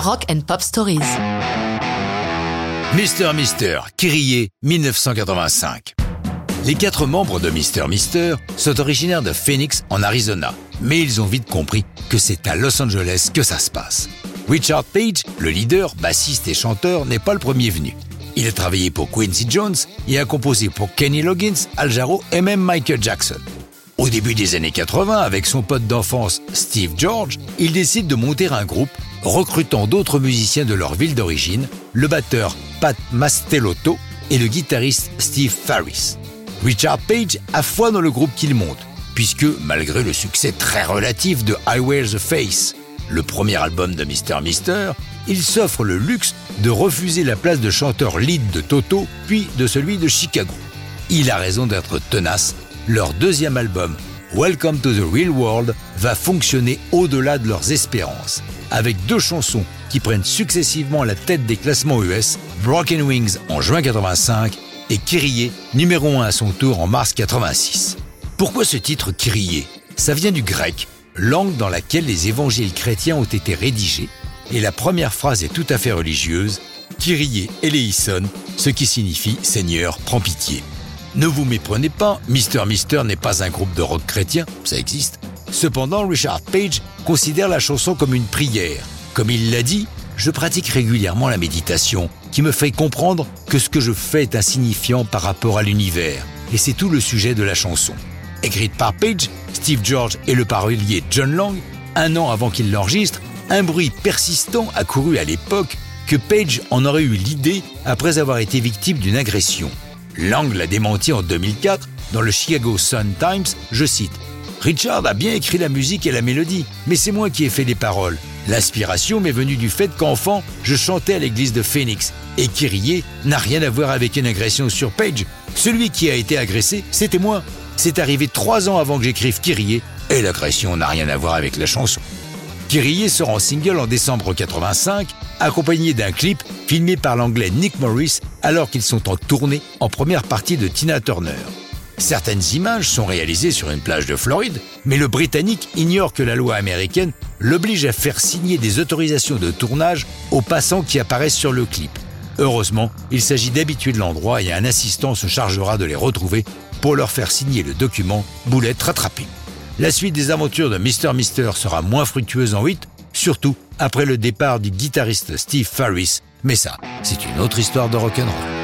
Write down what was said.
Rock and Pop Stories. Mister Mister, Kyrie, 1985. Les quatre membres de Mister Mister sont originaires de Phoenix, en Arizona, mais ils ont vite compris que c'est à Los Angeles que ça se passe. Richard Page, le leader, bassiste et chanteur, n'est pas le premier venu. Il a travaillé pour Quincy Jones et a composé pour Kenny Loggins, Al Jarreau et même Michael Jackson. Au début des années 80, avec son pote d'enfance Steve George, il décide de monter un groupe, recrutant d'autres musiciens de leur ville d'origine, le batteur Pat Mastelotto et le guitariste Steve Farris. Richard Page a foi dans le groupe qu'il monte, puisque, malgré le succès très relatif de I Wear the Face, le premier album de Mr. Mister, il s'offre le luxe de refuser la place de chanteur lead de Toto, puis de celui de Chicago. Il a raison d'être tenace leur deuxième album, Welcome to the Real World, va fonctionner au-delà de leurs espérances, avec deux chansons qui prennent successivement la tête des classements US, Broken Wings en juin 85 et Kyrie, numéro 1 à son tour en mars 86. Pourquoi ce titre Kyrie? Ça vient du grec, langue dans laquelle les évangiles chrétiens ont été rédigés, et la première phrase est tout à fait religieuse, Kyrie eleison, ce qui signifie Seigneur, prends pitié. Ne vous méprenez pas, Mister Mister n'est pas un groupe de rock chrétien, ça existe. Cependant, Richard Page considère la chanson comme une prière. Comme il l'a dit, je pratique régulièrement la méditation, qui me fait comprendre que ce que je fais est insignifiant par rapport à l'univers. Et c'est tout le sujet de la chanson. Écrite par Page, Steve George et le parolier John Lang, un an avant qu'il l'enregistre, un bruit persistant a couru à l'époque que Page en aurait eu l'idée après avoir été victime d'une agression. Lang l'a démenti en 2004 dans le Chicago Sun Times, je cite Richard a bien écrit la musique et la mélodie, mais c'est moi qui ai fait les paroles. L'inspiration m'est venue du fait qu'enfant, je chantais à l'église de Phoenix. Et Kyrie n'a rien à voir avec une agression sur Page. Celui qui a été agressé, c'était moi. C'est arrivé trois ans avant que j'écrive Kyrie, et l'agression n'a rien à voir avec la chanson. Kyrie sort en single en décembre 85 accompagné d'un clip filmé par l'anglais Nick Morris alors qu'ils sont en tournée en première partie de Tina Turner. Certaines images sont réalisées sur une plage de Floride, mais le Britannique ignore que la loi américaine l'oblige à faire signer des autorisations de tournage aux passants qui apparaissent sur le clip. Heureusement, il s'agit d'habitués de l'endroit et un assistant se chargera de les retrouver pour leur faire signer le document boulette rattrapée. La suite des aventures de Mr. Mister sera moins fructueuse en 8, surtout après le départ du guitariste Steve Farris. Mais ça, c'est une autre histoire de rock'n'roll.